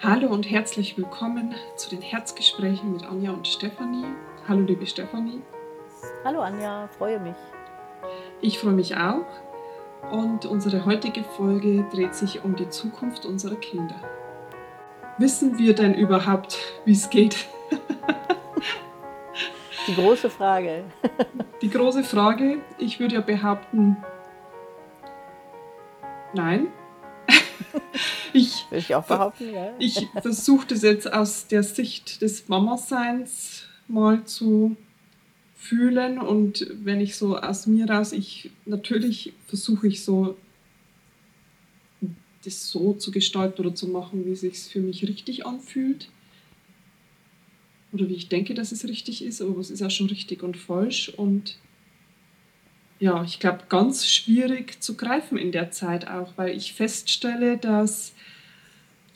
Hallo und herzlich willkommen zu den Herzgesprächen mit Anja und Stefanie. Hallo liebe Stefanie. Hallo Anja, freue mich. Ich freue mich auch. Und unsere heutige Folge dreht sich um die Zukunft unserer Kinder. Wissen wir denn überhaupt, wie es geht? Die große Frage. Die große Frage, ich würde ja behaupten, nein. Ich, würde ich auch behaupten, ja. Ich versuche das jetzt aus der Sicht des Mama-Seins mal zu fühlen und wenn ich so aus mir raus, ich natürlich versuche ich so das so zu gestalten oder zu machen, wie es sich für mich richtig anfühlt oder wie ich denke, dass es richtig ist, aber es ist auch schon richtig und falsch und ja, ich glaube, ganz schwierig zu greifen in der Zeit auch, weil ich feststelle, dass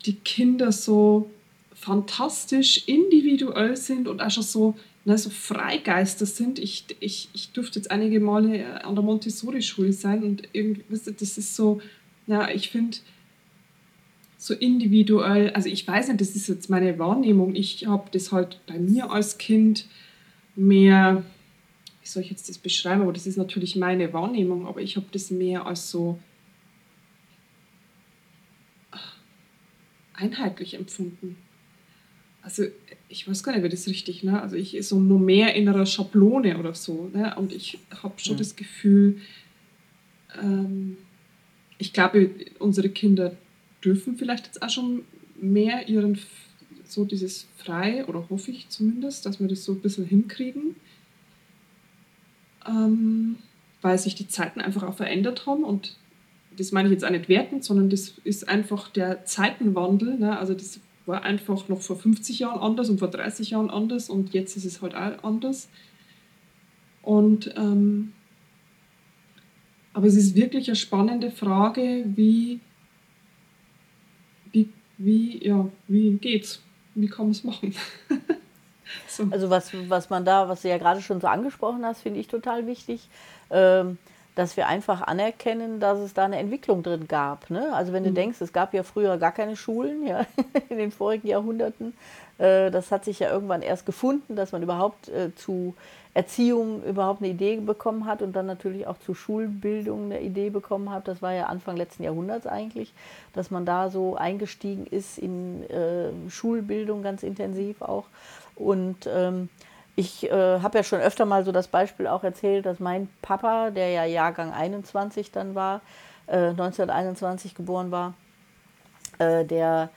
die Kinder so fantastisch individuell sind und auch schon so, ne, so Freigeister sind. Ich, ich, ich durfte jetzt einige Male an der Montessori-Schule sein und irgendwie, das ist so, ja, ich finde, so individuell, also ich weiß nicht, das ist jetzt meine Wahrnehmung. Ich habe das halt bei mir als Kind mehr, wie soll ich jetzt das beschreiben, aber das ist natürlich meine Wahrnehmung, aber ich habe das mehr als so einheitlich empfunden. Also ich weiß gar nicht, wie das richtig, ne? Also ich so nur mehr in einer Schablone oder so, ne? Und ich habe schon mhm. das Gefühl, ähm, ich glaube, unsere Kinder dürfen vielleicht jetzt auch schon mehr ihren, so dieses frei, oder hoffe ich zumindest, dass wir das so ein bisschen hinkriegen, ähm, weil sich die Zeiten einfach auch verändert haben und das meine ich jetzt auch nicht wertend, sondern das ist einfach der Zeitenwandel. Ne? Also das war einfach noch vor 50 Jahren anders und vor 30 Jahren anders und jetzt ist es halt auch anders. Und ähm, aber es ist wirklich eine spannende Frage, wie wie, ja, wie geht's? Wie kann man es machen? so. Also was, was man da, was du ja gerade schon so angesprochen hast, finde ich total wichtig, ähm, dass wir einfach anerkennen, dass es da eine Entwicklung drin gab. Ne? Also wenn du mhm. denkst, es gab ja früher gar keine Schulen, ja, in den vorigen Jahrhunderten, äh, das hat sich ja irgendwann erst gefunden, dass man überhaupt äh, zu Erziehung überhaupt eine Idee bekommen hat und dann natürlich auch zu Schulbildung eine Idee bekommen hat. Das war ja Anfang letzten Jahrhunderts eigentlich, dass man da so eingestiegen ist in äh, Schulbildung ganz intensiv auch. Und ähm, ich äh, habe ja schon öfter mal so das Beispiel auch erzählt, dass mein Papa, der ja Jahrgang 21 dann war, äh, 1921 geboren war, äh, der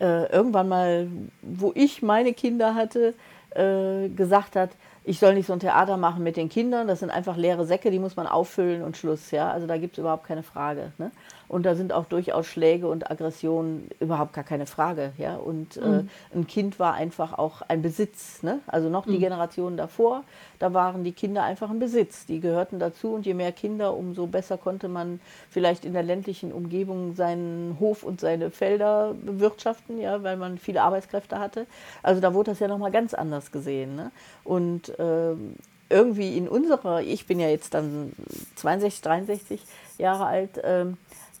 äh, irgendwann mal, wo ich meine Kinder hatte, äh, gesagt hat, ich soll nicht so ein Theater machen mit den Kindern, das sind einfach leere Säcke, die muss man auffüllen und Schluss. Ja? Also da gibt es überhaupt keine Frage. Ne? Und da sind auch durchaus Schläge und Aggressionen überhaupt gar keine Frage. Ja? Und äh, mhm. äh, ein Kind war einfach auch ein Besitz. Ne? Also noch die mhm. Generation davor, da waren die Kinder einfach ein Besitz. Die gehörten dazu und je mehr Kinder, umso besser konnte man vielleicht in der ländlichen Umgebung seinen Hof und seine Felder bewirtschaften, ja? weil man viele Arbeitskräfte hatte. Also da wurde das ja nochmal ganz anders gesehen. Ne? Und äh, irgendwie in unserer, ich bin ja jetzt dann 62, 63 Jahre alt, äh,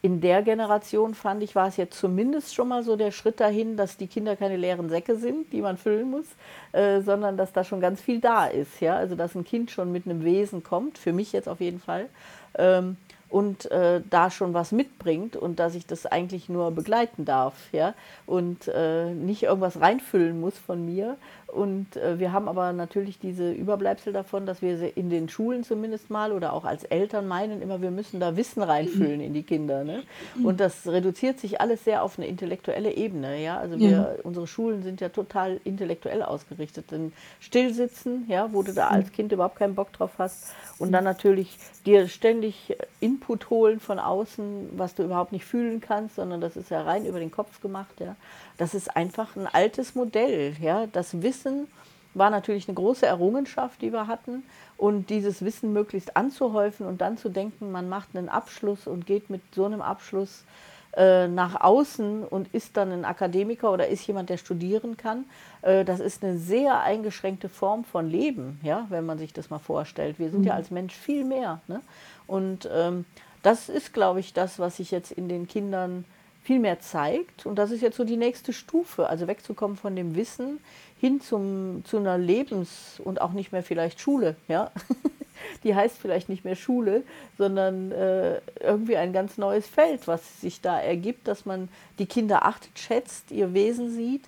in der Generation fand ich, war es jetzt zumindest schon mal so der Schritt dahin, dass die Kinder keine leeren Säcke sind, die man füllen muss, äh, sondern dass da schon ganz viel da ist. Ja? Also dass ein Kind schon mit einem Wesen kommt, für mich jetzt auf jeden Fall, ähm, und äh, da schon was mitbringt und dass ich das eigentlich nur begleiten darf, ja, und äh, nicht irgendwas reinfüllen muss von mir. Und äh, wir haben aber natürlich diese Überbleibsel davon, dass wir in den Schulen zumindest mal oder auch als Eltern meinen immer, wir müssen da Wissen reinfüllen in die Kinder. Ne? Und das reduziert sich alles sehr auf eine intellektuelle Ebene, ja. Also wir, ja. unsere Schulen sind ja total intellektuell ausgerichtet. Denn Stillsitzen, ja, wo du da als Kind überhaupt keinen Bock drauf hast, und dann natürlich dir ständig Input holen von außen, was du überhaupt nicht fühlen kannst, sondern das ist ja rein über den Kopf gemacht. Ja. Das ist einfach ein altes Modell. Ja. Das Wissen war natürlich eine große Errungenschaft, die wir hatten. Und dieses Wissen möglichst anzuhäufen und dann zu denken, man macht einen Abschluss und geht mit so einem Abschluss äh, nach außen und ist dann ein Akademiker oder ist jemand, der studieren kann, äh, das ist eine sehr eingeschränkte Form von Leben, ja, wenn man sich das mal vorstellt. Wir sind mhm. ja als Mensch viel mehr. Ne? Und ähm, das ist, glaube ich, das, was sich jetzt in den Kindern viel mehr zeigt. Und das ist jetzt so die nächste Stufe, also wegzukommen von dem Wissen hin zum, zu einer Lebens- und auch nicht mehr vielleicht Schule. Ja? Die heißt vielleicht nicht mehr Schule, sondern äh, irgendwie ein ganz neues Feld, was sich da ergibt, dass man die Kinder achtet, schätzt, ihr Wesen sieht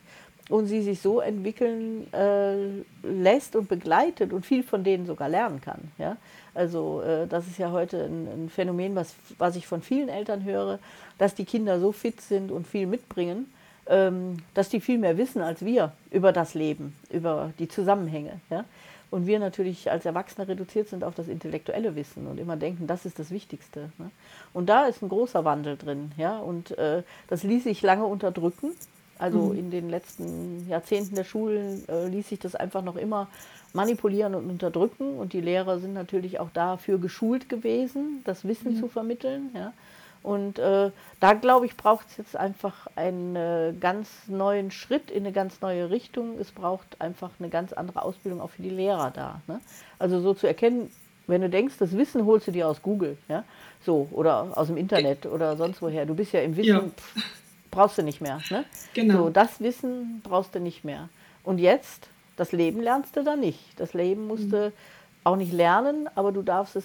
und sie sich so entwickeln äh, lässt und begleitet und viel von denen sogar lernen kann. Ja? Also äh, das ist ja heute ein, ein, Phänomen, was, was ich von vielen Eltern höre, dass die Kinder so fit sind und viel mitbringen, ähm, dass die viel mehr wissen als wir über das Leben, über die Zusammenhänge. Ja? Und wir natürlich als Erwachsene reduziert sind auf das intellektuelle Wissen und immer denken, das ist das Wichtigste. Ne? Und da ist ein großer Wandel drin. Ja? Und äh, das ließ sich lange unterdrücken. Also mhm. in den letzten Jahrzehnten der Schulen äh, ließ sich das einfach noch immer manipulieren und unterdrücken. Und die Lehrer sind natürlich auch dafür geschult gewesen, das Wissen mhm. zu vermitteln. Ja. Und äh, da, glaube ich, braucht es jetzt einfach einen äh, ganz neuen Schritt in eine ganz neue Richtung. Es braucht einfach eine ganz andere Ausbildung auch für die Lehrer da. Ne? Also so zu erkennen, wenn du denkst, das Wissen holst du dir aus Google, ja, so, oder aus dem Internet oder sonst woher. Du bist ja im Wissen, ja. Pff, brauchst du nicht mehr. Ne? Genau. So, das Wissen brauchst du nicht mehr. Und jetzt das Leben lernst du da nicht. Das Leben musst du mhm. auch nicht lernen, aber du darfst es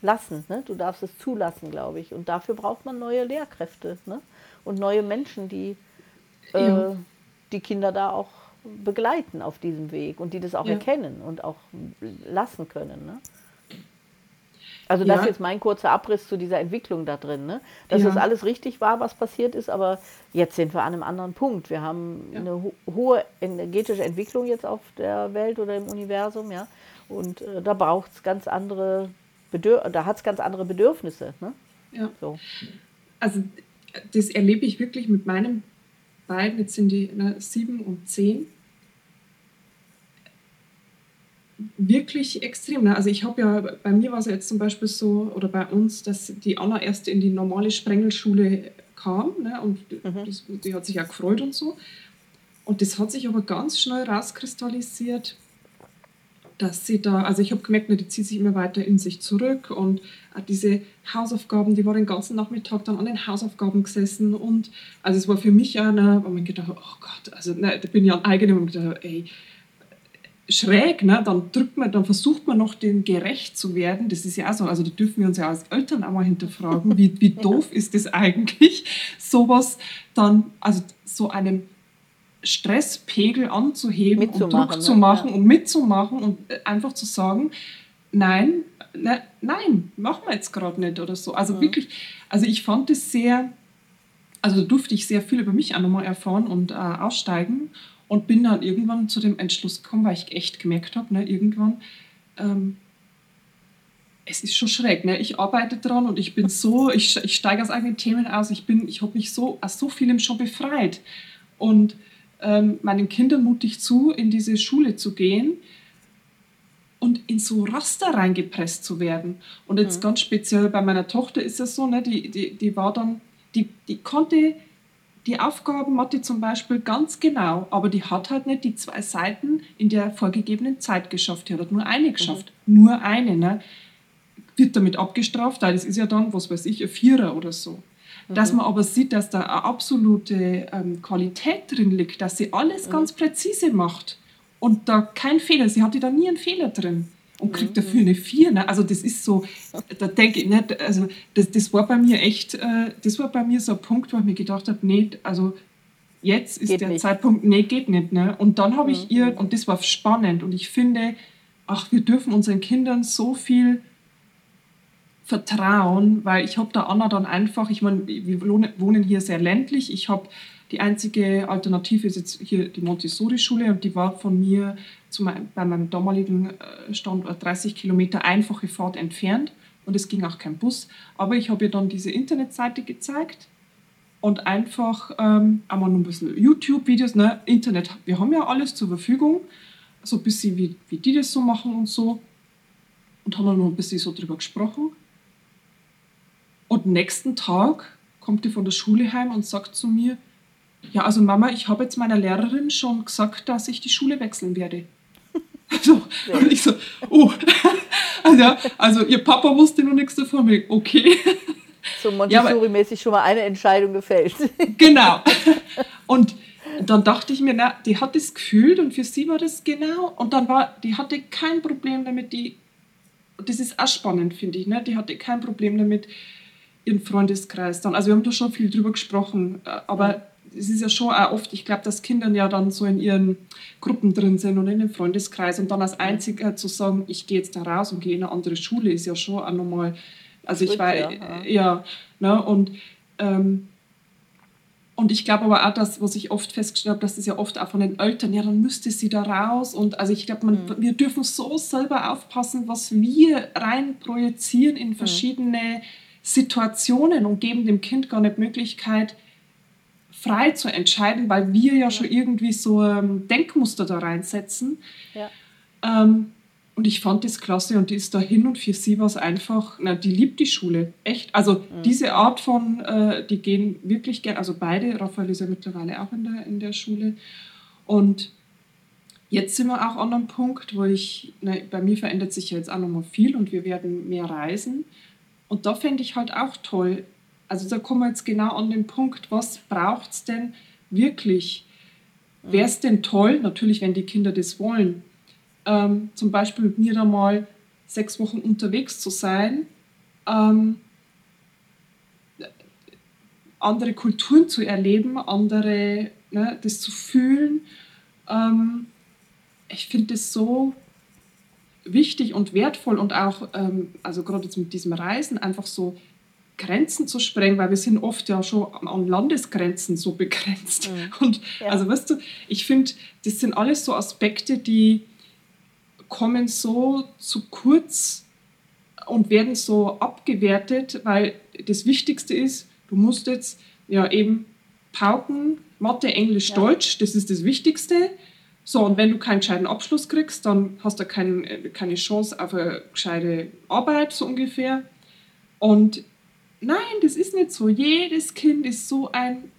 lassen. Ne? Du darfst es zulassen, glaube ich. Und dafür braucht man neue Lehrkräfte ne? und neue Menschen, die äh, ja. die Kinder da auch begleiten auf diesem Weg und die das auch ja. erkennen und auch lassen können. Ne? Also das ja. ist jetzt mein kurzer Abriss zu dieser Entwicklung da drin. Ne? Dass ja. das alles richtig war, was passiert ist, aber jetzt sind wir an einem anderen Punkt. Wir haben ja. eine ho hohe energetische Entwicklung jetzt auf der Welt oder im Universum, ja. Und äh, da braucht es ganz andere Bedür da hat es ganz andere Bedürfnisse. Ne? Ja. So. Also das erlebe ich wirklich mit meinen beiden, jetzt sind die ne, sieben und zehn wirklich extrem. Ne? Also ich habe ja, bei mir war es jetzt zum Beispiel so, oder bei uns, dass die Anna erst in die normale Sprengelschule kam ne? und mhm. das, die hat sich ja gefreut und so. Und das hat sich aber ganz schnell rauskristallisiert, dass sie da, also ich habe gemerkt, ne, die zieht sich immer weiter in sich zurück und diese Hausaufgaben, die war den ganzen Nachmittag dann an den Hausaufgaben gesessen und also es war für mich ja, ne, wo man gedacht, oh Gott, also ne, da bin ich an eigene und gedacht, ey, schräg, ne? dann drückt man, dann versucht man noch dem gerecht zu werden. Das ist ja auch so, also da dürfen wir uns ja als Eltern auch mal hinterfragen, wie, wie doof ist das eigentlich, sowas dann, also so einen Stresspegel anzuheben und Druck zu machen ja. und mitzumachen und einfach zu sagen, nein, ne, nein, machen wir jetzt gerade nicht oder so. Also ja. wirklich, also ich fand es sehr, also da durfte ich sehr viel über mich auch nochmal erfahren und äh, aussteigen und bin dann irgendwann zu dem Entschluss gekommen, weil ich echt gemerkt habe, ne, irgendwann, ähm, es ist schon schräg. Ne? Ich arbeite dran und ich bin so, ich, ich steige aus eigenen Themen aus, ich, ich habe mich so aus so vielem schon befreit. Und ähm, meinen Kindern mute ich zu, in diese Schule zu gehen und in so Raster reingepresst zu werden. Und jetzt mhm. ganz speziell bei meiner Tochter ist es so, ne, die, die, die war dann, die, die konnte die Aufgabenmatte zum Beispiel ganz genau, aber die hat halt nicht die zwei Seiten in der vorgegebenen Zeit geschafft. Die hat halt nur eine mhm. geschafft. Mhm. Nur eine. Ne? Wird damit abgestraft, weil das ist ja dann, was weiß ich, ein Vierer oder so. Mhm. Dass man aber sieht, dass da eine absolute ähm, Qualität drin liegt, dass sie alles mhm. ganz präzise macht und da kein Fehler, sie hatte da nie einen Fehler drin und kriegt dafür eine 4. Ne? Also das ist so, da denke ich, ne, also das, das war bei mir echt, äh, das war bei mir so ein Punkt, wo ich mir gedacht habe, nee, also jetzt ist geht der nicht. Zeitpunkt, nee, geht nicht. Ne? Und dann habe ich mhm. ihr, und das war spannend, und ich finde, ach, wir dürfen unseren Kindern so viel vertrauen, weil ich habe da Anna dann einfach, ich meine, wir wohnen hier sehr ländlich, ich habe die einzige Alternative ist jetzt hier die Montessori-Schule und die war von mir mein, bei meinem damaligen äh, Standort 30 Kilometer einfache Fahrt entfernt und es ging auch kein Bus. Aber ich habe ihr dann diese Internetseite gezeigt und einfach ähm, einmal ein bisschen YouTube-Videos, ne? Internet, wir haben ja alles zur Verfügung, so ein bisschen wie, wie die das so machen und so. Und haben dann noch ein bisschen so drüber gesprochen. Und nächsten Tag kommt die von der Schule heim und sagt zu mir, ja, also Mama, ich habe jetzt meiner Lehrerin schon gesagt, dass ich die Schule wechseln werde. So, und ich so, oh. also, also ihr Papa wusste noch nichts davon. Okay. So Montessori-mäßig schon mal eine Entscheidung gefällt. Genau. Und dann dachte ich mir, na, die hat es gefühlt und für sie war das genau. Und dann war, die hatte kein Problem damit, die, das ist auch spannend, finde ich, ne? die hatte kein Problem damit, ihren Freundeskreis dann, also wir haben da schon viel drüber gesprochen, äh, aber es ist ja schon auch oft, ich glaube, dass Kinder ja dann so in ihren Gruppen drin sind und in dem Freundeskreis und dann als Einziger zu sagen, ich gehe jetzt da raus und gehe in eine andere Schule, ist ja schon auch nochmal, also ich war, ja, ja ne, und ähm, und ich glaube aber auch, dass, was ich oft festgestellt habe, dass das ja oft auch von den Eltern, ja, dann müsste sie da raus. Und also ich glaube, mhm. wir dürfen so selber aufpassen, was wir rein projizieren in mhm. verschiedene mhm. Situationen und geben dem Kind gar nicht Möglichkeit, frei zu entscheiden, weil wir ja schon irgendwie so ein Denkmuster da reinsetzen. Ja. Ähm, und ich fand das klasse und die ist dahin und für sie war es einfach, na, die liebt die Schule, echt. Also mhm. diese Art von, äh, die gehen wirklich gern, also beide, Raphael ist ja mittlerweile auch in der, in der Schule. Und jetzt sind wir auch an einem Punkt, wo ich, na, bei mir verändert sich ja jetzt auch nochmal viel und wir werden mehr reisen. Und da fände ich halt auch toll, also da kommen wir jetzt genau an den Punkt, was braucht es denn wirklich? Wäre es denn toll, natürlich, wenn die Kinder das wollen, ähm, zum Beispiel mit mir da mal sechs Wochen unterwegs zu sein, ähm, andere Kulturen zu erleben, andere, ne, das zu fühlen. Ähm, ich finde das so wichtig und wertvoll und auch, ähm, also gerade jetzt mit diesem Reisen, einfach so Grenzen zu sprengen, weil wir sind oft ja schon an Landesgrenzen so begrenzt. Mhm. Und ja. also weißt du, ich finde, das sind alles so Aspekte, die kommen so zu kurz und werden so abgewertet, weil das Wichtigste ist, du musst jetzt ja eben pauken, Mathe, Englisch, ja. Deutsch, das ist das Wichtigste. So, und wenn du keinen gescheiten Abschluss kriegst, dann hast du kein, keine Chance auf eine gescheite Arbeit, so ungefähr. Und nein, das ist nicht so. Jedes Kind ist so ein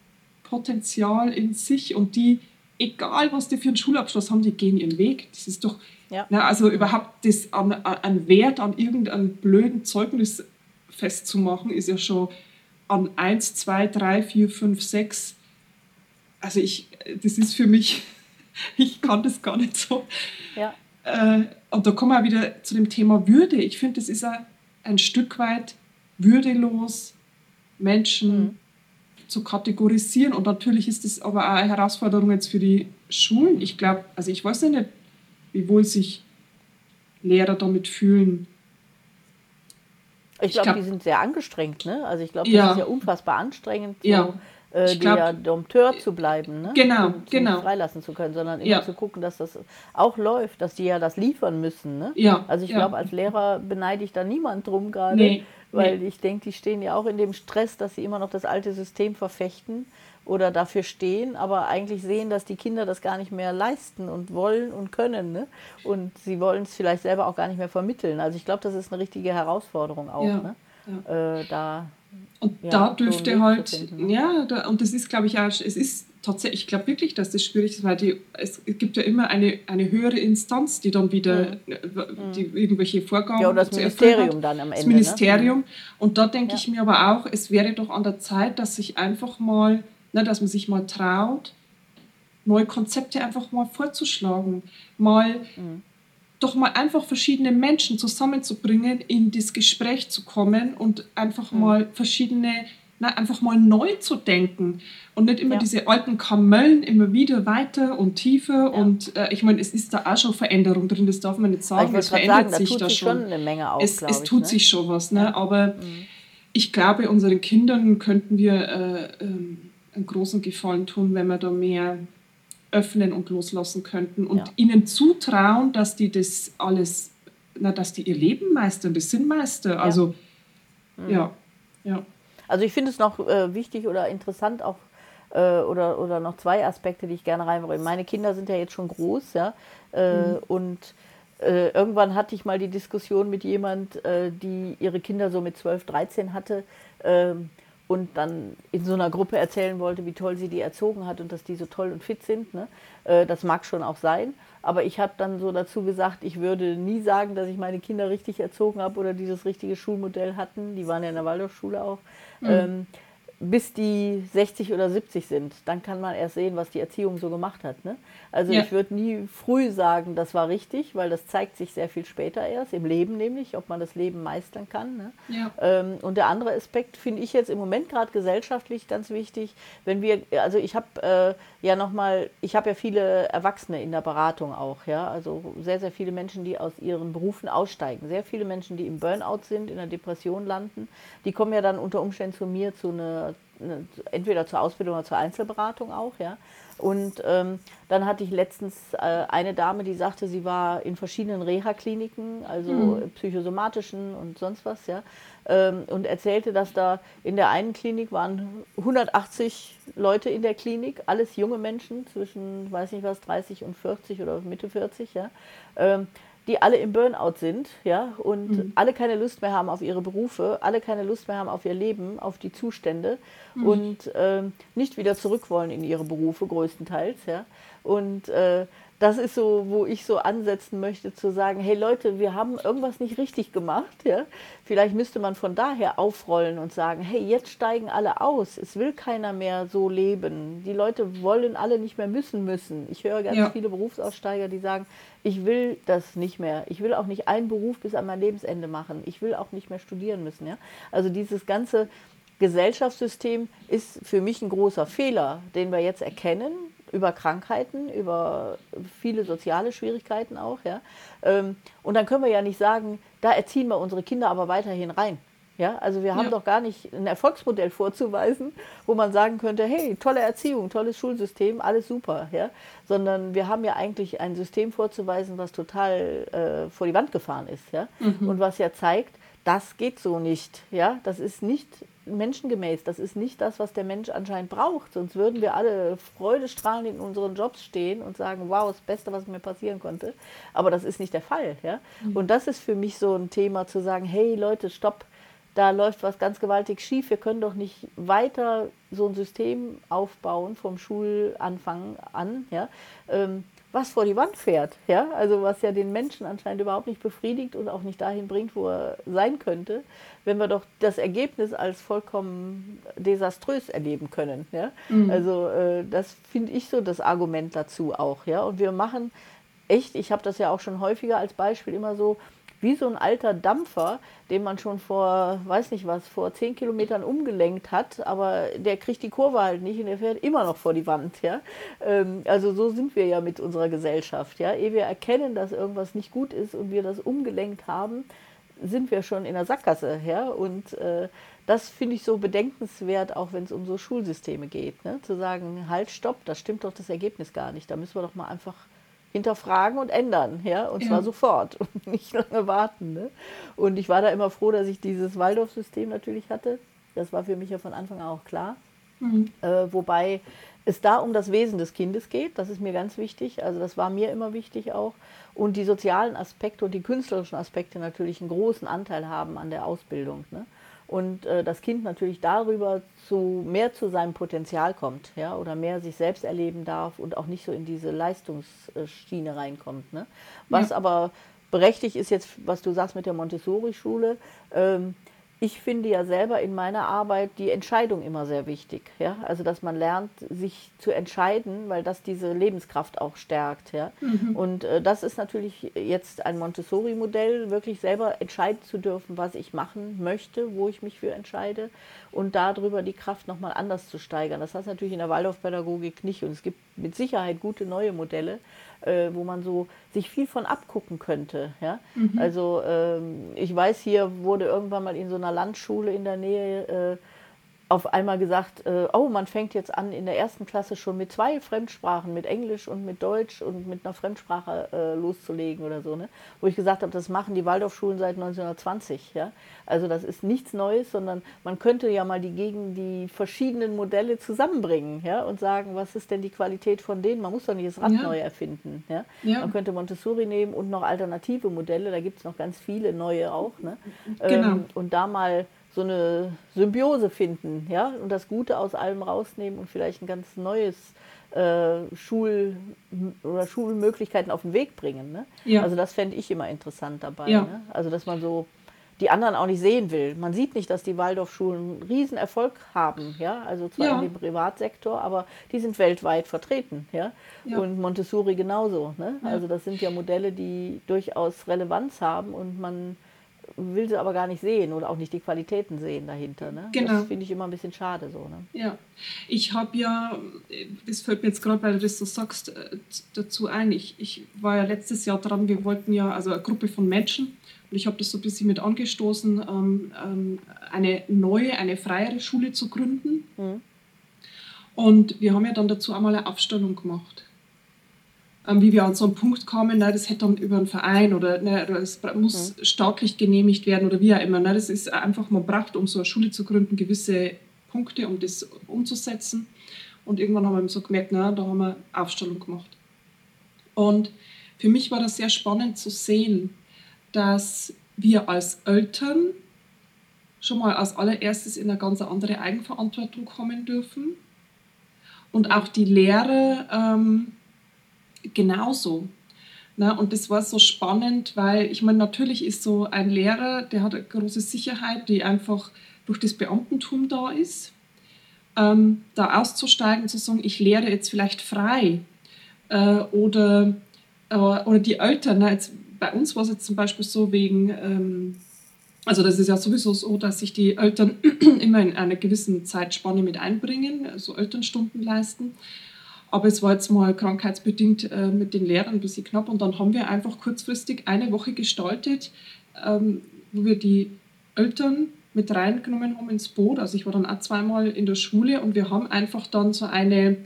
Potenzial in sich und die, egal was die für einen Schulabschluss haben, die gehen ihren Weg. Das ist doch, ja. Na, also überhaupt das an, an Wert an irgendeinem blöden Zeugnis festzumachen, ist ja schon an 1, 2, 3, 4, 5, 6. Also ich, das ist für mich, ich kann das gar nicht so. Ja. Äh, und da kommen wir wieder zu dem Thema Würde. Ich finde, das ist ein, ein Stück weit würdelos, Menschen mhm. zu kategorisieren. Und natürlich ist das aber auch eine Herausforderung jetzt für die Schulen. Ich glaube, also ich weiß ja nicht, wie wohl sich Lehrer damit fühlen. Ich glaube, glaub, die sind sehr angestrengt, ne? Also ich glaube, das ja. ist ja unfassbar anstrengend, so, ja. äh, der Dompteur zu bleiben, ne? Genau, und, genau. freilassen zu können, sondern immer ja. zu gucken, dass das auch läuft, dass die ja das liefern müssen, ne? Ja. Also ich glaube, als Lehrer beneide ich da niemand drum gerade, nee, weil nee. ich denke, die stehen ja auch in dem Stress, dass sie immer noch das alte System verfechten oder dafür stehen, aber eigentlich sehen, dass die Kinder das gar nicht mehr leisten und wollen und können. Ne? Und sie wollen es vielleicht selber auch gar nicht mehr vermitteln. Also ich glaube, das ist eine richtige Herausforderung auch. Ja, ne? ja. Äh, da, und ja, da dürfte so halt, ja, da, und das ist, glaube ich, auch, es ist tatsächlich, ich glaube wirklich, dass das schwierig ist, weil die, es gibt ja immer eine, eine höhere Instanz, die dann wieder mhm. die irgendwelche Vorgaben. Ja, oder das Ministerium dann am Ende. Das Ministerium. Ne? Und da denke ich mir aber auch, es wäre doch an der Zeit, dass sich einfach mal ne, dass man sich mal traut, neue Konzepte einfach mal vorzuschlagen, mal mhm. doch mal einfach verschiedene Menschen zusammenzubringen, in das Gespräch zu kommen und einfach mhm. mal verschiedene, na, einfach mal neu zu denken und nicht immer ja. diese alten Kamellen immer wieder weiter und tiefer ja. und äh, ich meine, es ist da auch schon Veränderung drin, das darf man nicht sagen, es verändert sagen, sich da schon. schon eine Menge auf, es, es tut ne? sich schon was, ne? Ja. aber mhm. ich glaube, unseren Kindern könnten wir äh, ähm, einen großen Gefallen tun, wenn wir da mehr öffnen und loslassen könnten und ihnen zutrauen, dass die das alles, na, dass die ihr Leben meistern, das sind Meister. Also mhm. ja. ja. Also ich finde es noch äh, wichtig oder interessant auch äh, oder, oder noch zwei Aspekte, die ich gerne reinbringe. Meine Kinder sind ja jetzt schon groß, ja, äh, mhm. und äh, irgendwann hatte ich mal die Diskussion mit jemand, äh, die ihre Kinder so mit 12, 13 hatte. Ähm, und dann in so einer Gruppe erzählen wollte, wie toll sie die erzogen hat und dass die so toll und fit sind. Ne? Äh, das mag schon auch sein. Aber ich habe dann so dazu gesagt, ich würde nie sagen, dass ich meine Kinder richtig erzogen habe oder die das richtige Schulmodell hatten. Die waren ja in der Waldorfschule auch. Mhm. Ähm, bis die 60 oder 70 sind. Dann kann man erst sehen, was die Erziehung so gemacht hat. Ne? Also ja. ich würde nie früh sagen, das war richtig, weil das zeigt sich sehr viel später erst, im Leben nämlich, ob man das Leben meistern kann. Ne? Ja. Ähm, und der andere Aspekt finde ich jetzt im Moment gerade gesellschaftlich ganz wichtig, wenn wir, also ich habe äh, ja nochmal, ich habe ja viele Erwachsene in der Beratung auch, ja, also sehr, sehr viele Menschen, die aus ihren Berufen aussteigen, sehr viele Menschen, die im Burnout sind, in der Depression landen, die kommen ja dann unter Umständen zu mir zu einer entweder zur Ausbildung oder zur Einzelberatung auch, ja. Und ähm, dann hatte ich letztens äh, eine Dame, die sagte, sie war in verschiedenen Reha-Kliniken, also mhm. psychosomatischen und sonst was, ja, ähm, und erzählte, dass da in der einen Klinik waren 180 Leute in der Klinik, alles junge Menschen zwischen, weiß nicht was, 30 und 40 oder Mitte 40, ja. Ähm, die alle im Burnout sind, ja, und mhm. alle keine Lust mehr haben auf ihre Berufe, alle keine Lust mehr haben auf ihr Leben, auf die Zustände mhm. und äh, nicht wieder zurück wollen in ihre Berufe größtenteils, ja. Und äh, das ist so, wo ich so ansetzen möchte, zu sagen, hey Leute, wir haben irgendwas nicht richtig gemacht. Ja? Vielleicht müsste man von daher aufrollen und sagen, hey, jetzt steigen alle aus. Es will keiner mehr so leben. Die Leute wollen alle nicht mehr müssen müssen. Ich höre ganz ja. viele Berufsaussteiger, die sagen, ich will das nicht mehr. Ich will auch nicht einen Beruf bis an mein Lebensende machen. Ich will auch nicht mehr studieren müssen. Ja? Also dieses ganze Gesellschaftssystem ist für mich ein großer Fehler, den wir jetzt erkennen, über Krankheiten, über viele soziale Schwierigkeiten auch. Ja? Ähm, und dann können wir ja nicht sagen, da erziehen wir unsere Kinder aber weiterhin rein. Ja, also wir haben ja. doch gar nicht ein Erfolgsmodell vorzuweisen, wo man sagen könnte, hey, tolle Erziehung, tolles Schulsystem, alles super, ja, sondern wir haben ja eigentlich ein System vorzuweisen, was total äh, vor die Wand gefahren ist, ja, mhm. und was ja zeigt, das geht so nicht. Ja? Das ist nicht menschengemäß. Das ist nicht das, was der Mensch anscheinend braucht. Sonst würden wir alle freudestrahlend in unseren Jobs stehen und sagen, wow, das Beste, was mir passieren konnte. Aber das ist nicht der Fall. Ja? Mhm. Und das ist für mich so ein Thema zu sagen, hey Leute, stopp, da läuft was ganz gewaltig schief. Wir können doch nicht weiter so ein System aufbauen vom Schulanfang an. Ja? Ähm, was vor die Wand fährt. Ja? Also was ja den Menschen anscheinend überhaupt nicht befriedigt und auch nicht dahin bringt, wo er sein könnte, wenn wir doch das Ergebnis als vollkommen desaströs erleben können. Ja? Mhm. Also äh, das finde ich so das Argument dazu auch. Ja? Und wir machen echt, ich habe das ja auch schon häufiger als Beispiel immer so, wie so ein alter Dampfer, den man schon vor, weiß nicht was, vor zehn Kilometern umgelenkt hat, aber der kriegt die Kurve halt nicht und der fährt immer noch vor die Wand. Ja? Ähm, also so sind wir ja mit unserer Gesellschaft. Ja? Ehe wir erkennen, dass irgendwas nicht gut ist und wir das umgelenkt haben, sind wir schon in der Sackgasse. Ja? Und äh, das finde ich so bedenkenswert, auch wenn es um so Schulsysteme geht. Ne? Zu sagen, halt, stopp, das stimmt doch das Ergebnis gar nicht. Da müssen wir doch mal einfach hinterfragen und ändern, ja, und ja. zwar sofort und nicht lange warten. Ne? Und ich war da immer froh, dass ich dieses Waldorf-System natürlich hatte. Das war für mich ja von Anfang an auch klar. Mhm. Äh, wobei es da um das Wesen des Kindes geht, das ist mir ganz wichtig. Also das war mir immer wichtig auch. Und die sozialen Aspekte und die künstlerischen Aspekte natürlich einen großen Anteil haben an der Ausbildung. Ne? Und äh, das Kind natürlich darüber zu mehr zu seinem Potenzial kommt, ja, oder mehr sich selbst erleben darf und auch nicht so in diese Leistungsschiene reinkommt. Ne? Was ja. aber berechtigt ist jetzt, was du sagst mit der Montessori-Schule, ähm, ich finde ja selber in meiner Arbeit die Entscheidung immer sehr wichtig. Ja? Also, dass man lernt, sich zu entscheiden, weil das diese Lebenskraft auch stärkt. Ja? Mhm. Und äh, das ist natürlich jetzt ein Montessori-Modell, wirklich selber entscheiden zu dürfen, was ich machen möchte, wo ich mich für entscheide und darüber die Kraft nochmal anders zu steigern. Das heißt natürlich in der Waldorfpädagogik nicht. Und es gibt mit Sicherheit gute neue Modelle, äh, wo man so sich viel von abgucken könnte. Ja? Mhm. Also ähm, ich weiß, hier wurde irgendwann mal in so einer Landschule in der Nähe äh, auf einmal gesagt, äh, oh, man fängt jetzt an in der ersten Klasse schon mit zwei Fremdsprachen, mit Englisch und mit Deutsch und mit einer Fremdsprache äh, loszulegen oder so. Ne? Wo ich gesagt habe, das machen die Waldorfschulen seit 1920. Ja? Also das ist nichts Neues, sondern man könnte ja mal die gegen die verschiedenen Modelle zusammenbringen ja? und sagen, was ist denn die Qualität von denen? Man muss doch nicht das Rad ja. neu erfinden. Ja? ja? Man könnte Montessori nehmen und noch alternative Modelle, da gibt es noch ganz viele neue auch. Ne? Genau. Ähm, und da mal so eine Symbiose finden, ja, und das Gute aus allem rausnehmen und vielleicht ein ganz neues äh, Schul- oder Schulmöglichkeiten auf den Weg bringen. Ne? Ja. Also das fände ich immer interessant dabei. Ja. Ne? Also dass man so die anderen auch nicht sehen will. Man sieht nicht, dass die Waldorfschulen einen riesen Erfolg haben, ja, also zwar ja. in dem Privatsektor, aber die sind weltweit vertreten, ja, ja. und Montessori genauso, ne? Ja. Also das sind ja Modelle, die durchaus Relevanz haben und man will sie aber gar nicht sehen oder auch nicht die Qualitäten sehen dahinter. Ne? Genau. Das finde ich immer ein bisschen schade so. Ne? Ja, ich habe ja, das fällt mir jetzt gerade, weil du das so sagst, äh, dazu ein. Ich, ich war ja letztes Jahr dran, wir wollten ja, also eine Gruppe von Menschen, und ich habe das so ein bisschen mit angestoßen, ähm, ähm, eine neue, eine freiere Schule zu gründen. Mhm. Und wir haben ja dann dazu einmal eine Aufstellung gemacht. Ähm, wie wir an so einen Punkt kamen, ne, das hätte dann über einen Verein oder ne, es muss mhm. staatlich genehmigt werden oder wie auch immer. Ne, das ist einfach, man braucht, um so eine Schule zu gründen, gewisse Punkte, um das umzusetzen. Und irgendwann haben wir so gemerkt, na, da haben wir Aufstellung gemacht. Und für mich war das sehr spannend zu sehen, dass wir als Eltern schon mal als allererstes in eine ganz andere Eigenverantwortung kommen dürfen. Und auch die Lehrer ähm, genauso. Na, und das war so spannend, weil ich meine, natürlich ist so ein Lehrer, der hat eine große Sicherheit, die einfach durch das Beamtentum da ist. Ähm, da auszusteigen, zu sagen, ich lehre jetzt vielleicht frei. Äh, oder, äh, oder die Eltern, na, jetzt, bei uns war es jetzt zum Beispiel so wegen, ähm, also das ist ja sowieso so, dass sich die Eltern immer in einer gewissen Zeitspanne mit einbringen, also Elternstunden leisten. Aber es war jetzt mal krankheitsbedingt äh, mit den Lehrern ein bisschen knapp und dann haben wir einfach kurzfristig eine Woche gestaltet, ähm, wo wir die Eltern mit reingenommen haben ins Boot. Also ich war dann auch zweimal in der Schule und wir haben einfach dann so eine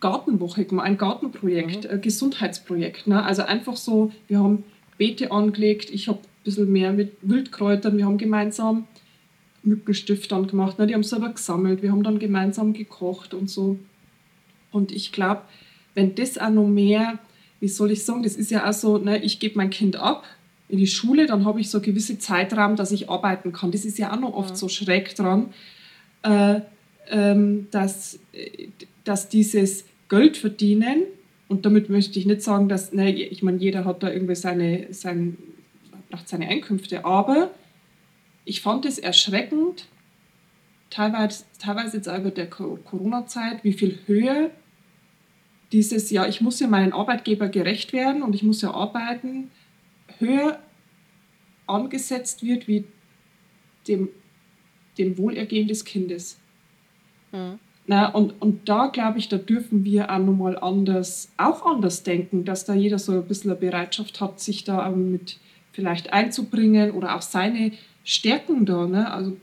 Gartenwoche gemacht, ein Gartenprojekt, mhm. ein Gesundheitsprojekt. Ne? Also einfach so, wir haben Beete angelegt, ich habe ein bisschen mehr mit Wildkräutern, wir haben gemeinsam Mückenstift dann gemacht, ne? die haben selber gesammelt, wir haben dann gemeinsam gekocht und so. Und ich glaube, wenn das auch noch mehr, wie soll ich sagen, das ist ja auch so, ne, ich gebe mein Kind ab in die Schule, dann habe ich so gewisse Zeitraum, dass ich arbeiten kann. Das ist ja auch noch oft ja. so schräg dran, äh, ähm, dass, dass dieses Geld verdienen, und damit möchte ich nicht sagen, dass, ne, ich meine, jeder hat da irgendwie seine, sein, braucht seine Einkünfte, aber ich fand es erschreckend, teilweise, teilweise jetzt auch über der Corona-Zeit, wie viel höher dieses, ja, ich muss ja meinen Arbeitgeber gerecht werden und ich muss ja arbeiten, höher angesetzt wird wie dem, dem Wohlergehen des Kindes. Mhm. Na, und, und da glaube ich, da dürfen wir auch nochmal anders, auch anders denken, dass da jeder so ein bisschen eine Bereitschaft hat, sich da mit vielleicht einzubringen oder auch seine Stärken da. Ne? Also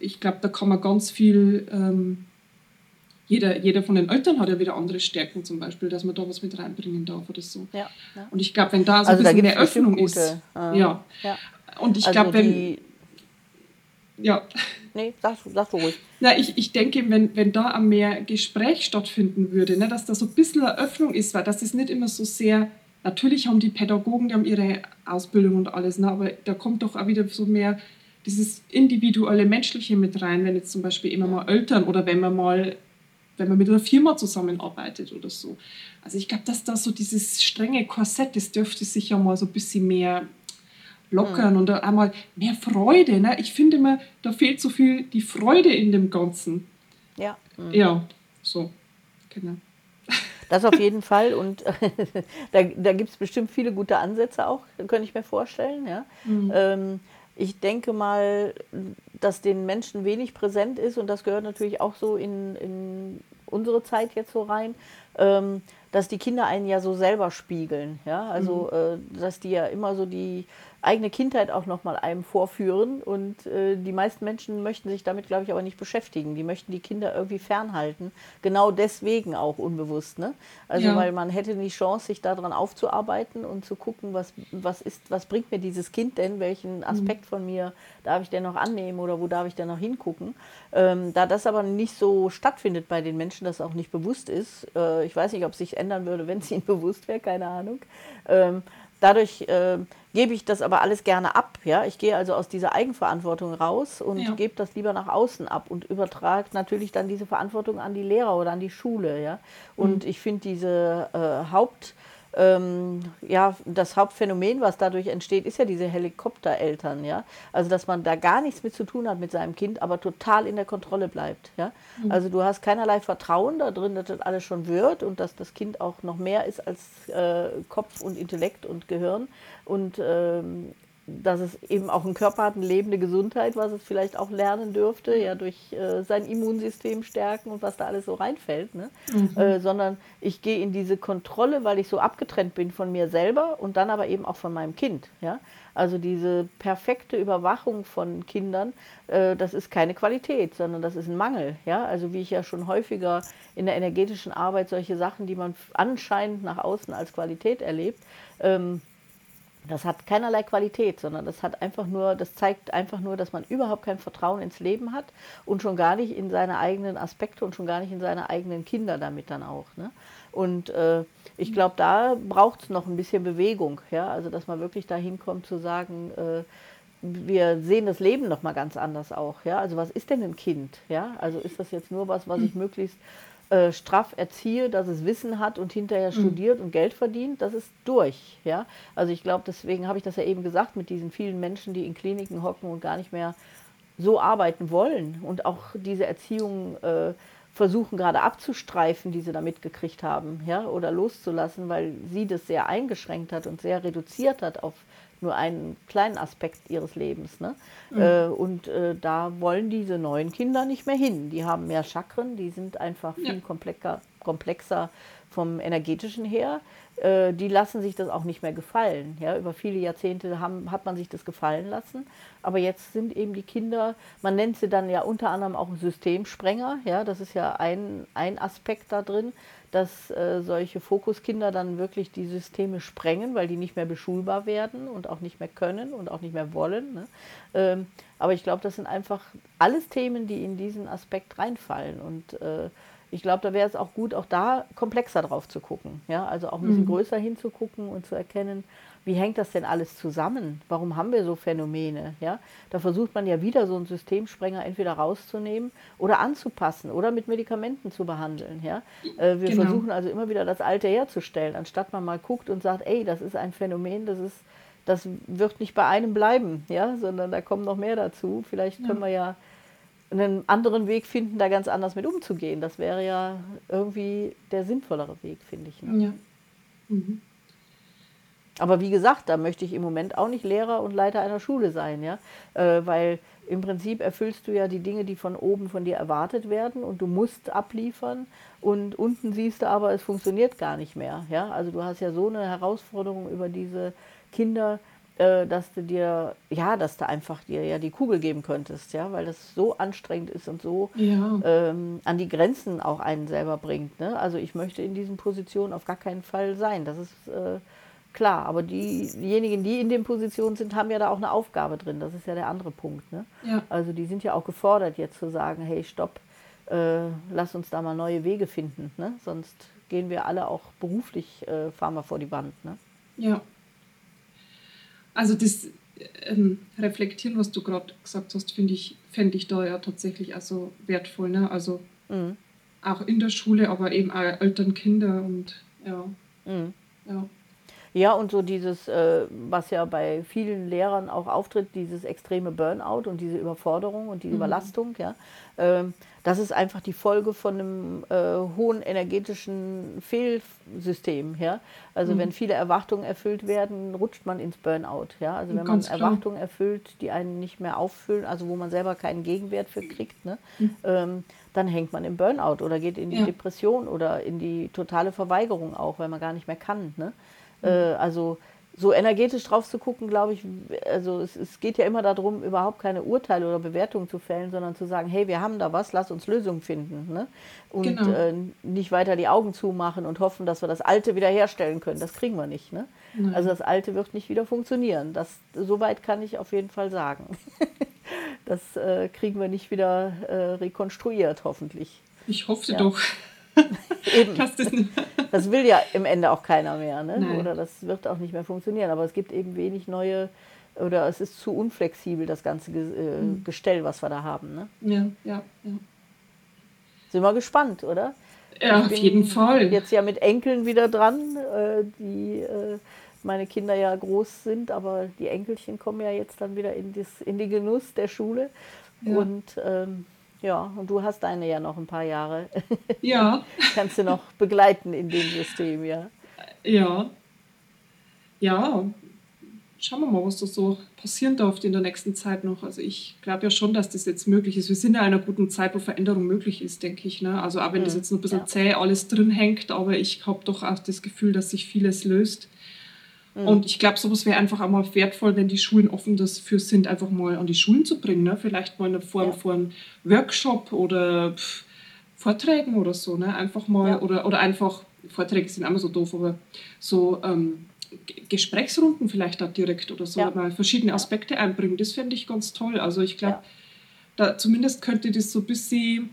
ich glaube, da kann man ganz viel, ähm, jeder, jeder von den Eltern hat ja wieder andere Stärken zum Beispiel, dass man da was mit reinbringen darf oder so. Ja, ja. Und ich glaube, wenn da so also ein bisschen mehr Öffnung ist. Äh, ja. ja. Und ich also glaube, wenn. Ja. Nee, sag, sag ruhig. Na, ich, ich denke, wenn, wenn da mehr Gespräch stattfinden würde, ne, dass da so ein bisschen eine Öffnung ist, weil das ist nicht immer so sehr. Natürlich haben die Pädagogen, die haben ihre Ausbildung und alles, ne, aber da kommt doch auch wieder so mehr dieses individuelle Menschliche mit rein, wenn jetzt zum Beispiel immer mal Eltern oder wenn man mal, wenn man mit einer Firma zusammenarbeitet oder so. Also ich glaube, dass da so dieses strenge Korsett, das dürfte sich ja mal so ein bisschen mehr lockern mhm. und einmal mehr Freude. Ne? Ich finde immer, da fehlt so viel die Freude in dem Ganzen. Ja. Mhm. Ja, so, genau. Das auf jeden Fall. Und da, da gibt es bestimmt viele gute Ansätze auch, könnte ich mir vorstellen. Ja. Mhm. Ähm, ich denke mal, dass den Menschen wenig präsent ist und das gehört natürlich auch so in, in unsere Zeit jetzt so rein, ähm, dass die Kinder einen ja so selber spiegeln. Ja? Also, mhm. äh, dass die ja immer so die eigene Kindheit auch nochmal einem vorführen. Und äh, die meisten Menschen möchten sich damit, glaube ich, aber nicht beschäftigen. Die möchten die Kinder irgendwie fernhalten. Genau deswegen auch unbewusst. Ne? Also ja. weil man hätte die Chance, sich daran aufzuarbeiten und zu gucken, was, was, ist, was bringt mir dieses Kind denn, welchen mhm. Aspekt mhm. von mir darf ich denn noch annehmen oder wo darf ich denn noch hingucken. Ähm, da das aber nicht so stattfindet bei den Menschen, das auch nicht bewusst ist, äh, ich weiß nicht, ob es sich ändern würde, wenn es ihnen bewusst wäre, keine Ahnung. Ähm, dadurch äh, gebe ich das aber alles gerne ab. Ja? Ich gehe also aus dieser Eigenverantwortung raus und ja. gebe das lieber nach außen ab und übertrage natürlich dann diese Verantwortung an die Lehrer oder an die Schule. Ja? Und mhm. ich finde diese äh, Haupt ähm, ja, das Hauptphänomen, was dadurch entsteht, ist ja diese Helikoptereltern, ja. Also dass man da gar nichts mit zu tun hat mit seinem Kind, aber total in der Kontrolle bleibt, ja. Mhm. Also du hast keinerlei Vertrauen da drin, dass das alles schon wird und dass das Kind auch noch mehr ist als äh, Kopf und Intellekt und Gehirn und ähm, dass es eben auch einen Körper hat, eine lebende Gesundheit, was es vielleicht auch lernen dürfte, ja durch äh, sein Immunsystem stärken und was da alles so reinfällt, ne? Mhm. Äh, sondern ich gehe in diese Kontrolle, weil ich so abgetrennt bin von mir selber und dann aber eben auch von meinem Kind, ja. Also diese perfekte Überwachung von Kindern, äh, das ist keine Qualität, sondern das ist ein Mangel, ja. Also wie ich ja schon häufiger in der energetischen Arbeit solche Sachen, die man anscheinend nach außen als Qualität erlebt, ähm, das hat keinerlei Qualität, sondern das hat einfach nur, das zeigt einfach nur, dass man überhaupt kein Vertrauen ins Leben hat und schon gar nicht in seine eigenen Aspekte und schon gar nicht in seine eigenen Kinder damit dann auch. Ne? Und äh, ich glaube, da braucht es noch ein bisschen Bewegung, ja, also dass man wirklich dahin kommt zu sagen, äh, wir sehen das Leben noch mal ganz anders auch, ja. Also was ist denn ein Kind, ja? Also ist das jetzt nur was, was ich möglichst äh, straff erziehe, dass es Wissen hat und hinterher mhm. studiert und Geld verdient, das ist durch. Ja? Also ich glaube, deswegen habe ich das ja eben gesagt mit diesen vielen Menschen, die in Kliniken hocken und gar nicht mehr so arbeiten wollen und auch diese Erziehung äh, versuchen gerade abzustreifen, die sie da mitgekriegt haben, ja, oder loszulassen, weil sie das sehr eingeschränkt hat und sehr reduziert hat auf nur einen kleinen Aspekt ihres Lebens. Ne? Mhm. Äh, und äh, da wollen diese neuen Kinder nicht mehr hin. Die haben mehr Chakren, die sind einfach viel ja. komplexer, komplexer vom energetischen her. Äh, die lassen sich das auch nicht mehr gefallen. Ja? Über viele Jahrzehnte haben, hat man sich das gefallen lassen. Aber jetzt sind eben die Kinder, man nennt sie dann ja unter anderem auch Systemsprenger. Ja? Das ist ja ein, ein Aspekt da drin dass äh, solche Fokuskinder dann wirklich die Systeme sprengen, weil die nicht mehr beschulbar werden und auch nicht mehr können und auch nicht mehr wollen. Ne? Ähm, aber ich glaube, das sind einfach alles Themen, die in diesen Aspekt reinfallen. Und äh, ich glaube, da wäre es auch gut, auch da komplexer drauf zu gucken. Ja? Also auch ein bisschen mhm. größer hinzugucken und zu erkennen, wie hängt das denn alles zusammen? Warum haben wir so Phänomene? Ja? Da versucht man ja wieder so einen Systemsprenger entweder rauszunehmen oder anzupassen oder mit Medikamenten zu behandeln. Ja? Äh, wir genau. versuchen also immer wieder das Alte herzustellen, anstatt man mal guckt und sagt, ey, das ist ein Phänomen, das ist, das wird nicht bei einem bleiben, ja? sondern da kommen noch mehr dazu. Vielleicht können ja. wir ja einen anderen Weg finden, da ganz anders mit umzugehen. Das wäre ja irgendwie der sinnvollere Weg, finde ich. Ne? Ja. Mhm. Aber wie gesagt, da möchte ich im Moment auch nicht Lehrer und Leiter einer Schule sein, ja, äh, weil im Prinzip erfüllst du ja die Dinge, die von oben von dir erwartet werden und du musst abliefern und unten siehst du aber, es funktioniert gar nicht mehr, ja. Also du hast ja so eine Herausforderung über diese Kinder, äh, dass du dir, ja, dass du einfach dir ja die Kugel geben könntest, ja, weil das so anstrengend ist und so ja. ähm, an die Grenzen auch einen selber bringt. Ne? Also ich möchte in diesen Positionen auf gar keinen Fall sein. Das ist äh, Klar, aber diejenigen, die in den Positionen sind, haben ja da auch eine Aufgabe drin. Das ist ja der andere Punkt. Ne? Ja. Also die sind ja auch gefordert, jetzt zu sagen, hey, stopp, äh, lass uns da mal neue Wege finden. Ne? Sonst gehen wir alle auch beruflich, äh, fahren wir vor die Wand. Ne? Ja. Also das ähm, Reflektieren, was du gerade gesagt hast, finde ich, fände ich da ja tatsächlich also wertvoll. Ne? Also mhm. auch in der Schule, aber eben auch Eltern, Kinder und ja. Mhm. ja. Ja, und so dieses, äh, was ja bei vielen Lehrern auch auftritt, dieses extreme Burnout und diese Überforderung und die mhm. Überlastung, ja, ähm, das ist einfach die Folge von einem äh, hohen energetischen Fehlsystem, ja. Also mhm. wenn viele Erwartungen erfüllt werden, rutscht man ins Burnout, ja. Also wenn Ganz man klar. Erwartungen erfüllt, die einen nicht mehr auffüllen, also wo man selber keinen Gegenwert für kriegt, ne, mhm. ähm, dann hängt man im Burnout oder geht in die ja. Depression oder in die totale Verweigerung auch, weil man gar nicht mehr kann, ne. Äh, also so energetisch drauf zu gucken, glaube ich, also es, es, geht ja immer darum, überhaupt keine Urteile oder Bewertungen zu fällen, sondern zu sagen, hey, wir haben da was, lass uns Lösungen finden. Ne? Und genau. äh, nicht weiter die Augen zumachen und hoffen, dass wir das Alte wiederherstellen können. Das kriegen wir nicht. Ne? Also das Alte wird nicht wieder funktionieren. Das, soweit kann ich auf jeden Fall sagen. das äh, kriegen wir nicht wieder äh, rekonstruiert, hoffentlich. Ich hoffe ja. doch. Eben. Das, das, will ja im Ende auch keiner mehr, ne? oder das wird auch nicht mehr funktionieren. Aber es gibt eben wenig neue, oder es ist zu unflexibel, das ganze äh, mhm. Gestell, was wir da haben. Ne? Ja, ja, ja. Sind wir gespannt, oder? Ja, auf jeden Fall. Jetzt ja mit Enkeln wieder dran, äh, die äh, meine Kinder ja groß sind, aber die Enkelchen kommen ja jetzt dann wieder in, das, in den Genuss der Schule. Ja. Und ähm, ja, und du hast deine ja noch ein paar Jahre. Ja. Kannst du noch begleiten in dem System, ja. Ja. Ja. Schauen wir mal, was da so passieren darf in der nächsten Zeit noch. Also ich glaube ja schon, dass das jetzt möglich ist. Wir sind in einer guten Zeit, wo Veränderung möglich ist, denke ich. Ne? Also auch wenn mhm. das jetzt noch ein bisschen ja. zäh alles drin hängt, aber ich habe doch auch das Gefühl, dass sich vieles löst. Mhm. Und ich glaube, sowas wäre einfach auch mal wertvoll, wenn die Schulen offen dafür sind, einfach mal an die Schulen zu bringen. Ne? Vielleicht mal in der Form ja. von Workshop oder pff, Vorträgen oder so. Ne? Einfach mal, ja. oder, oder einfach, Vorträge sind immer so doof, aber so ähm, Gesprächsrunden vielleicht da direkt oder so, ja. mal verschiedene Aspekte einbringen. Das fände ich ganz toll. Also ich glaube, da zumindest könnte das so ein bisschen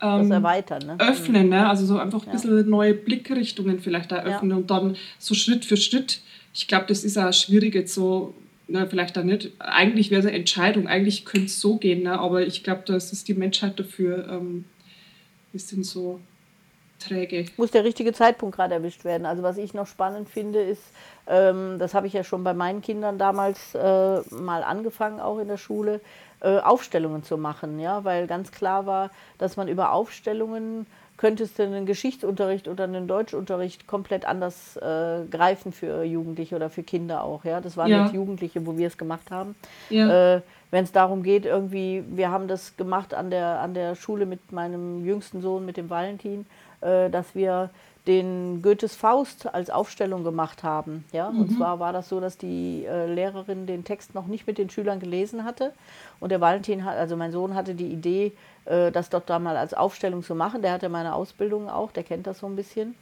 ähm, erweitern, ne? öffnen, ne? also so einfach ein bisschen neue Blickrichtungen vielleicht eröffnen ja. und dann so Schritt für Schritt. Ich glaube, das ist auch schwierig jetzt so, na, vielleicht da nicht. Eigentlich wäre es eine Entscheidung, eigentlich könnte es so gehen, ne? aber ich glaube, da ist die Menschheit dafür ähm, ein bisschen so träge. Muss der richtige Zeitpunkt gerade erwischt werden. Also was ich noch spannend finde, ist, ähm, das habe ich ja schon bei meinen Kindern damals äh, mal angefangen, auch in der Schule, äh, Aufstellungen zu machen, ja, weil ganz klar war, dass man über Aufstellungen könntest du einen Geschichtsunterricht oder einen Deutschunterricht komplett anders äh, greifen für Jugendliche oder für Kinder auch. Ja, das waren ja. jetzt Jugendliche, wo wir es gemacht haben. Ja. Äh, Wenn es darum geht, irgendwie, wir haben das gemacht an der an der Schule mit meinem jüngsten Sohn, mit dem Valentin, äh, dass wir den Goethes Faust als Aufstellung gemacht haben. Ja? Mhm. Und zwar war das so, dass die äh, Lehrerin den Text noch nicht mit den Schülern gelesen hatte. Und der Valentin, hat, also mein Sohn, hatte die Idee, äh, das doch da mal als Aufstellung zu machen. Der hatte meine Ausbildung auch, der kennt das so ein bisschen.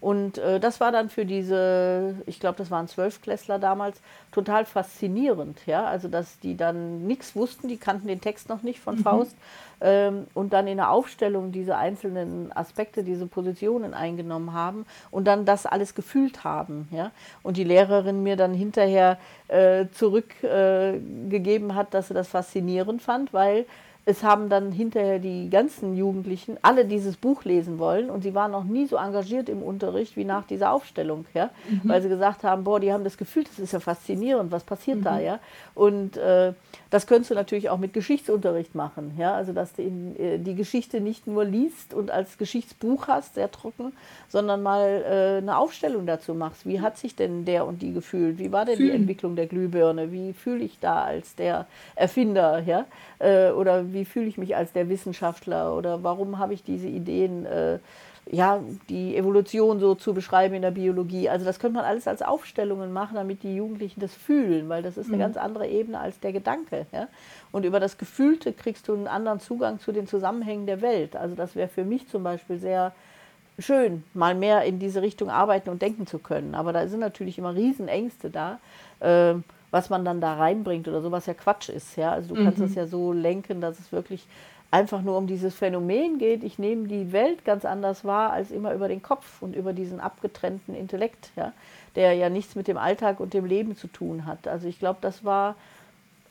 Und äh, das war dann für diese, ich glaube, das waren Zwölfklässler damals, total faszinierend. Ja? Also, dass die dann nichts wussten, die kannten den Text noch nicht von mhm. Faust. Ähm, und dann in der Aufstellung diese einzelnen Aspekte, diese Positionen eingenommen haben und dann das alles gefühlt haben. Ja? Und die Lehrerin mir dann hinterher äh, zurückgegeben äh, hat, dass sie das faszinierend fand, weil es haben dann hinterher die ganzen Jugendlichen alle dieses Buch lesen wollen und sie waren noch nie so engagiert im Unterricht wie nach dieser Aufstellung, ja, mhm. weil sie gesagt haben, boah, die haben das Gefühl, das ist ja faszinierend, was passiert mhm. da, ja, und äh, das könntest du natürlich auch mit Geschichtsunterricht machen, ja, also dass du in, äh, die Geschichte nicht nur liest und als Geschichtsbuch hast, sehr trocken, sondern mal äh, eine Aufstellung dazu machst. Wie hat sich denn der und die gefühlt? Wie war denn Fühlen. die Entwicklung der Glühbirne? Wie fühle ich da als der Erfinder, ja, äh, oder wie fühle ich mich als der Wissenschaftler oder warum habe ich diese Ideen, äh, ja, die Evolution so zu beschreiben in der Biologie. Also das könnte man alles als Aufstellungen machen, damit die Jugendlichen das fühlen, weil das ist eine mhm. ganz andere Ebene als der Gedanke. Ja? Und über das Gefühlte kriegst du einen anderen Zugang zu den Zusammenhängen der Welt. Also das wäre für mich zum Beispiel sehr schön, mal mehr in diese Richtung arbeiten und denken zu können. Aber da sind natürlich immer Riesenängste da. Äh, was man dann da reinbringt oder so, was ja Quatsch ist. Ja? Also du mhm. kannst es ja so lenken, dass es wirklich einfach nur um dieses Phänomen geht. Ich nehme die Welt ganz anders wahr als immer über den Kopf und über diesen abgetrennten Intellekt, ja? der ja nichts mit dem Alltag und dem Leben zu tun hat. Also ich glaube, das war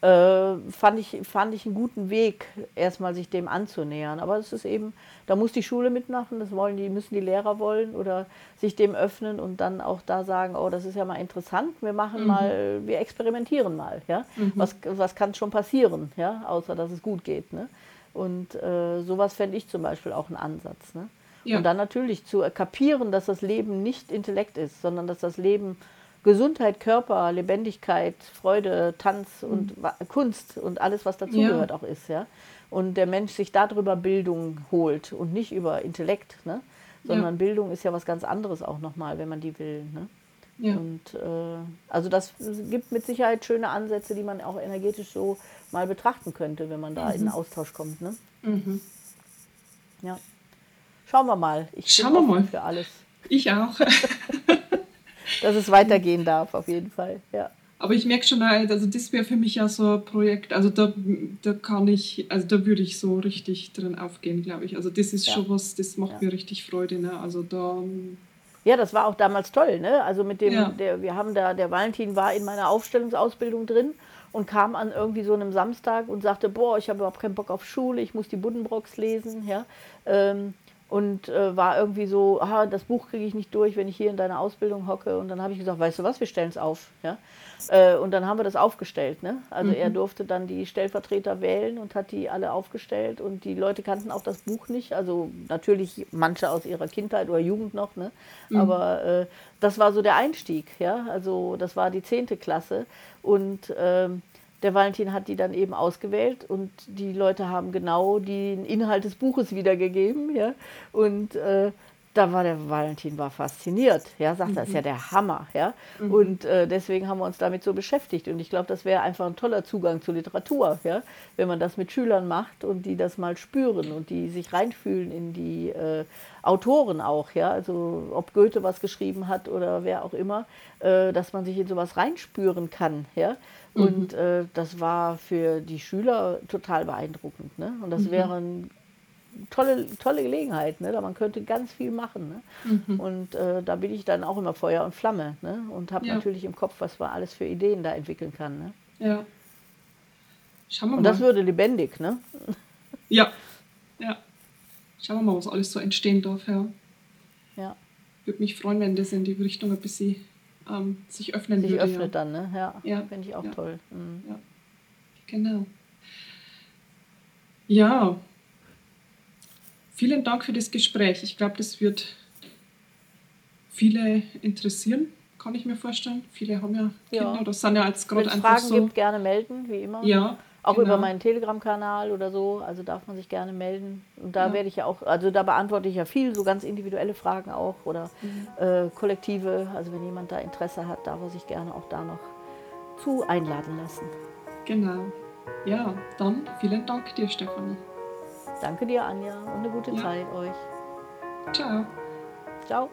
äh, fand, ich, fand ich einen guten Weg, erstmal sich dem anzunähern. Aber es ist eben, da muss die Schule mitmachen, das wollen die, müssen die Lehrer wollen oder sich dem öffnen und dann auch da sagen, oh, das ist ja mal interessant, wir machen mhm. mal, wir experimentieren mal, ja. Mhm. Was, was kann schon passieren, ja, außer dass es gut geht. Ne? Und äh, sowas fände ich zum Beispiel auch einen Ansatz. Ne? Ja. Und dann natürlich zu kapieren, dass das Leben nicht Intellekt ist, sondern dass das Leben Gesundheit, Körper, Lebendigkeit, Freude, Tanz und mhm. Kunst und alles, was dazugehört, ja. auch ist. Ja? Und der Mensch sich darüber Bildung holt und nicht über Intellekt, ne? sondern ja. Bildung ist ja was ganz anderes auch nochmal, wenn man die will. Ne? Ja. Und äh, also das gibt mit Sicherheit schöne Ansätze, die man auch energetisch so mal betrachten könnte, wenn man da mhm. in den Austausch kommt. Ne? Mhm. Ja. Schauen wir mal. Ich Schauen wir mal. für alles. Ich auch. dass es weitergehen darf, auf jeden Fall. Ja. Aber ich merke schon, also das wäre für mich ja so ein Projekt, also da, da kann ich, also da würde ich so richtig drin aufgehen, glaube ich. Also das ist ja. schon was, das macht ja. mir richtig Freude, ne? Also da... Ja, das war auch damals toll, ne? Also mit dem, ja. der, wir haben da, der Valentin war in meiner Aufstellungsausbildung drin und kam an irgendwie so einem Samstag und sagte, boah, ich habe überhaupt keinen Bock auf Schule, ich muss die Buddenbrocks lesen, ja. Ähm, und äh, war irgendwie so, aha, das Buch kriege ich nicht durch, wenn ich hier in deiner Ausbildung hocke. Und dann habe ich gesagt, weißt du was, wir stellen es auf. Ja? Äh, und dann haben wir das aufgestellt. Ne? Also mhm. er durfte dann die Stellvertreter wählen und hat die alle aufgestellt. Und die Leute kannten auch das Buch nicht. Also natürlich manche aus ihrer Kindheit oder Jugend noch. Ne? Mhm. Aber äh, das war so der Einstieg. Ja? Also das war die zehnte Klasse. Und ähm, der Valentin hat die dann eben ausgewählt und die Leute haben genau den Inhalt des Buches wiedergegeben. Ja? Und äh, da war der Valentin war fasziniert. Ja, sagt, mhm. das ist ja mhm. der Hammer. Ja? Mhm. Und äh, deswegen haben wir uns damit so beschäftigt. Und ich glaube, das wäre einfach ein toller Zugang zur Literatur, ja? wenn man das mit Schülern macht und die das mal spüren und die sich reinfühlen in die äh, Autoren auch. Ja? Also ob Goethe was geschrieben hat oder wer auch immer, äh, dass man sich in sowas reinspüren kann. Ja? Mhm. Und äh, das war für die Schüler total beeindruckend. Ne? Und das mhm. wäre eine tolle, tolle Gelegenheit. Ne? Da man könnte ganz viel machen. Ne? Mhm. Und äh, da bin ich dann auch immer Feuer und Flamme. Ne? Und habe ja. natürlich im Kopf, was man alles für Ideen da entwickeln kann. Ne? Ja. Schauen wir und mal. das würde lebendig, ne? Ja. Ja. Schauen wir mal, was alles so entstehen darf, ja. Ja. Würde mich freuen, wenn das in die Richtung ein bisschen ähm, sich öffnen sich würde. öffnet ja. dann, ne? Ja, ja. finde ich auch ja. toll. Mhm. Ja, genau. Ja, vielen Dank für das Gespräch. Ich glaube, das wird viele interessieren, kann ich mir vorstellen. Viele haben ja Kinder ja. oder sind ja jetzt gerade einfach Fragen so. Fragen gibt, gerne melden, wie immer. Ja, auch genau. über meinen Telegram-Kanal oder so, also darf man sich gerne melden. Und da ja. werde ich ja auch, also da beantworte ich ja viel, so ganz individuelle Fragen auch oder mhm. äh, kollektive. Also wenn jemand da Interesse hat, darf er sich gerne auch da noch zu einladen lassen. Genau. Ja, dann vielen Dank dir, Stefanie. Danke dir, Anja, und eine gute ja. Zeit euch. Ciao. Ciao.